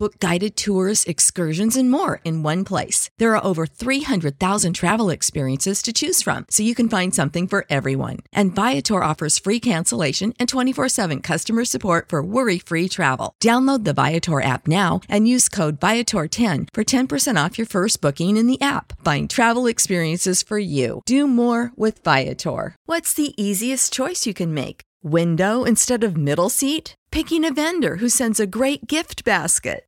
Book guided tours, excursions, and more in one place. There are over 300,000 travel experiences to choose from, so you can find something for everyone. And Viator offers free cancellation and 24 7 customer support for worry free travel. Download the Viator app now and use code Viator10 for 10% off your first booking in the app. Find travel experiences for you. Do more with Viator. What's the easiest choice you can make? Window instead of middle seat? Picking a vendor who sends a great gift basket?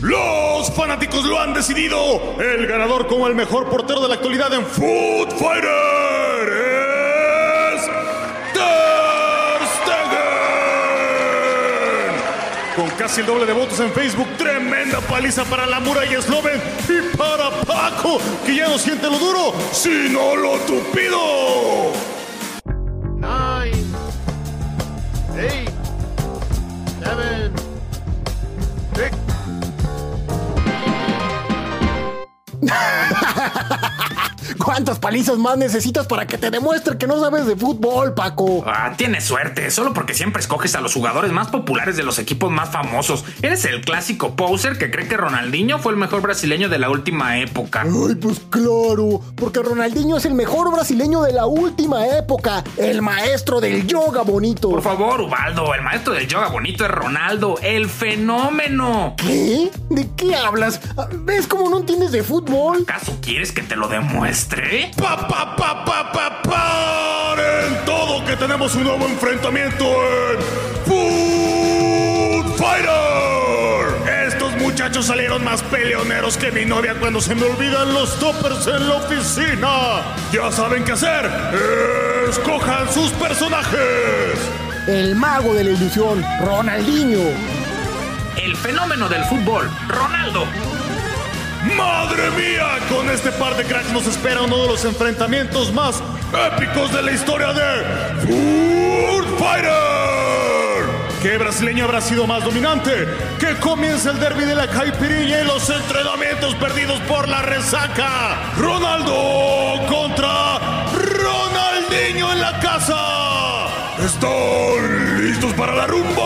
Los fanáticos lo han decidido. El ganador como el mejor portero de la actualidad en Food Fighter es Ter Stegen. Con casi el doble de votos en Facebook, tremenda paliza para la muralla Sloven y para Paco, que ya no siente lo duro, sino lo tupido. ¿Cuántas palizas más necesitas para que te demuestre que no sabes de fútbol, Paco? Ah, tienes suerte, solo porque siempre escoges a los jugadores más populares de los equipos más famosos. Eres el clásico poser que cree que Ronaldinho fue el mejor brasileño de la última época. Ay, pues claro, porque Ronaldinho es el mejor brasileño de la última época, el maestro del yoga bonito. Por favor, Ubaldo, el maestro del yoga bonito es Ronaldo, el fenómeno. ¿Qué? ¿De qué hablas? ¿Ves cómo no entiendes de fútbol? ¿Acaso quieres que te lo demuestre? Pa, pa, pa, pa, pa, paren todo que tenemos un nuevo enfrentamiento en Food Fighter. Estos muchachos salieron más peleoneros que mi novia cuando se me olvidan los toppers en la oficina. Ya saben qué hacer. Escojan sus personajes. El mago de la ilusión, Ronaldinho. El fenómeno del fútbol, Ronaldo. ¡Madre mía! Con este par de cracks nos espera uno de los enfrentamientos más épicos de la historia de Food Fighter. ¿Qué brasileño habrá sido más dominante? Que comienza el derby de la caipirinha y los entrenamientos perdidos por la resaca. Ronaldo contra Ronaldinho en la casa. ¿Están listos para la rumba?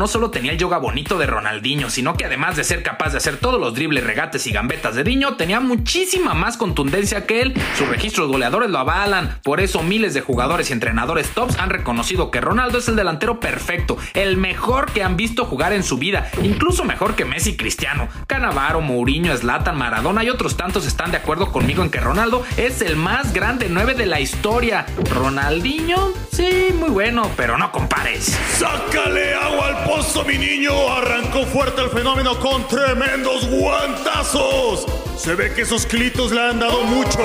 No solo tenía el yoga bonito de Ronaldinho, sino que además de ser capaz de hacer todos los dribles, regates y gambetas de Diño, tenía muchísima más contundencia que él. Sus registros goleadores lo avalan. Por eso miles de jugadores y entrenadores tops han reconocido que Ronaldo es el delantero perfecto, el mejor que han visto jugar en su vida, incluso mejor que Messi Cristiano. Canavaro, Mourinho, Zlatan, Maradona y otros tantos están de acuerdo conmigo en que Ronaldo es el más grande 9 de la historia. Ronaldinho, sí, muy bueno, pero no compares. ¡Sácale agua al pozo, mi niño! Arrancó fuerte el fenómeno con tremendos guantazos. Se ve que esos clitos le han dado mucho.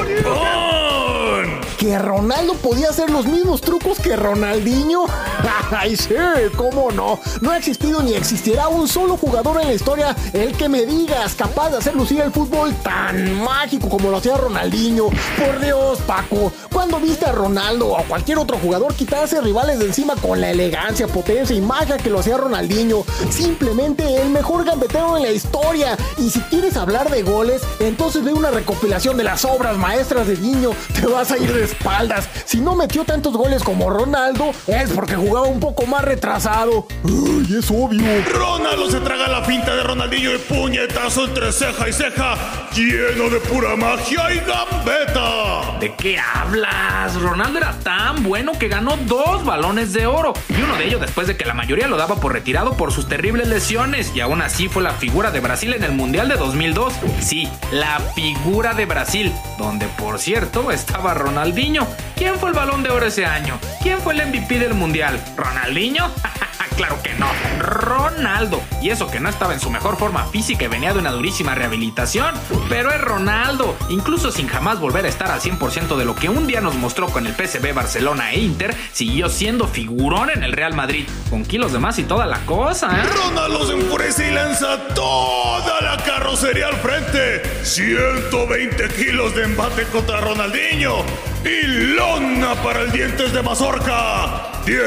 ¿Que Ronaldo podía hacer los mismos trucos que Ronaldinho? ¡Ay, sí! ¿Cómo no? No ha existido ni existirá un solo jugador en la historia el que me digas capaz de hacer lucir el fútbol tan mágico como lo hacía Ronaldinho. Por Dios, Paco, ¿cuándo viste a Ronaldo o a cualquier otro jugador quitarse rivales de encima con la elegancia, potencia y magia que lo hacía Ronaldinho? Simplemente el mejor gambetero en la historia. Y si quieres hablar de goles, entonces ve una recopilación de las obras maestras de Niño. Te vas a ir de espaldas. Si no metió tantos goles como Ronaldo, es porque jugaba un poco más retrasado. Ay, es obvio. Ronaldo se traga la finta de Ronaldinho y puñetazo entre ceja y ceja, lleno de pura magia y gambeta. ¿De qué hablas? Ronaldo era tan bueno que ganó dos balones de oro y uno de ellos después de que la mayoría lo daba por retirado por sus terribles lesiones y aún así fue la figura de Brasil en el Mundial de 2002. Sí, la figura de Brasil, donde por cierto estaba Ronaldinho. ¿Quién fue el balón de oro ese año? ¿Quién fue el MVP del Mundial? ¿Ronaldinho? claro que no. Ronaldo. Y eso que no estaba en su mejor forma física y venía de una durísima rehabilitación. Pero es Ronaldo. Incluso sin jamás volver a estar al 100% de lo que un día nos mostró con el PSV Barcelona e Inter, siguió siendo figurón en el Real Madrid. Con kilos de más y toda la cosa, ¿eh? Ronaldo se enfurece y lanza toda carrocería al frente. 120 kilos de embate contra Ronaldinho. Y lona para el dientes de mazorca. 10,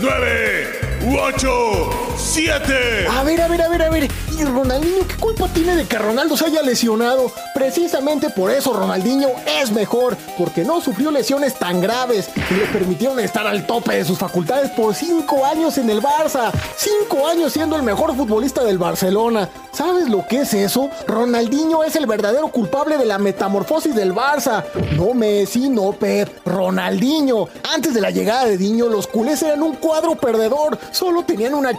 9, 8, 7. A ver, a ver, a ver, a ver. ¿Y Ronaldinho qué culpa tiene de que Ronaldo se haya lesionado? Precisamente por eso Ronaldinho es mejor, porque no sufrió lesiones tan graves y le permitieron estar al tope de sus facultades por 5 años en el Barça. 5 años siendo el mejor futbolista del Barcelona. ¿Sabes lo que es eso? Ronaldinho es el verdadero culpable de la metamorfosis del Barça. No Messi, no Pep, Ronaldinho. Antes de la llegada de Diño, los culés eran un cuadro perdedor. Solo tenían una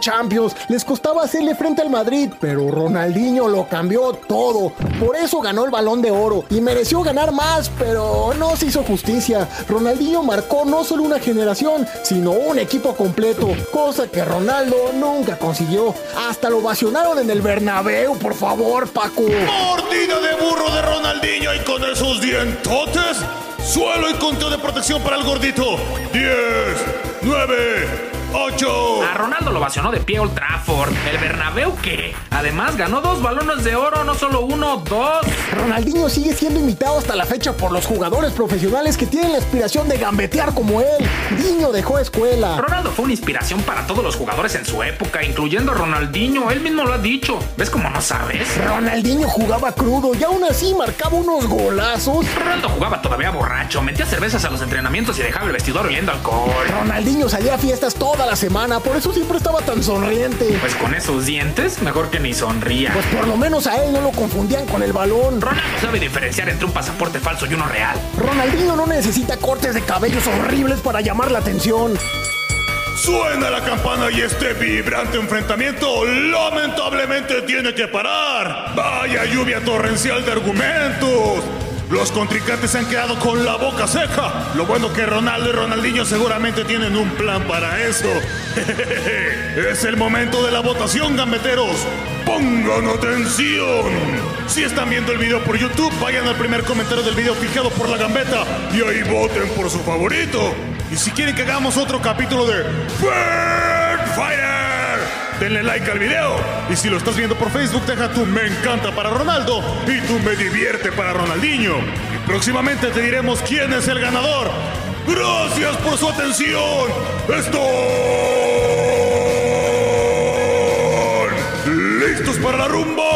Les costaba hacerle frente al Madrid, pero Ronaldinho lo cambió todo. Por eso ganó el balón de oro y mereció ganar más, pero no se hizo justicia. Ronaldinho marcó no solo una generación, sino un equipo completo, cosa que Ronaldo nunca consiguió. Hasta lo vacionaron en el Bernabéu, por favor, Paco. Mordida de burro de Ronaldinho y con esos dientotes. Suelo y conteo de protección para el gordito. 10, 9, 8. A Ronaldo lo vacionó de pie Old Trafford. ¿El Bernabéu qué? Además ganó dos balones de oro, no solo uno, dos. Ronaldinho sigue siendo imitado hasta la fecha por los jugadores profesionales que tienen la aspiración de gambetear como él. Diño dejó escuela. Ronaldo fue una inspiración para todos los jugadores en su época, incluyendo a Ronaldinho. Él mismo lo ha dicho. ¿Ves cómo no sabes? Ronaldinho jugaba crudo y aún así marcaba unos golazos. Ronaldo jugaba todavía borracho, metía cervezas a los entrenamientos y dejaba el vestidor oliendo alcohol. Ronaldinho salía a fiestas toda la semana, por eso siempre estaba tan sonriente. Pues con esos dientes, mejor que ni sonría. Pues por lo menos a él no lo confundían con el balón. Ronaldo sabe diferenciar entre un pasaporte falso y uno real. Ronaldinho no necesita cortes de cabellos horribles para llamar la atención. Suena la campana y este vibrante enfrentamiento lamentablemente tiene que parar. Vaya lluvia torrencial de argumentos. Los contrincantes se han quedado con la boca seca. Lo bueno que Ronaldo y Ronaldinho seguramente tienen un plan para eso. es el momento de la votación, gambeteros. Pongan atención. Si están viendo el video por YouTube, vayan al primer comentario del video fijado por la gambeta y ahí voten por su favorito. Y si quieren que hagamos otro capítulo de denle like al video. Y si lo estás viendo por Facebook, deja tu me encanta para Ronaldo y tu me divierte para Ronaldinho. Y próximamente te diremos quién es el ganador. Gracias por su atención. Están listos para la rumba.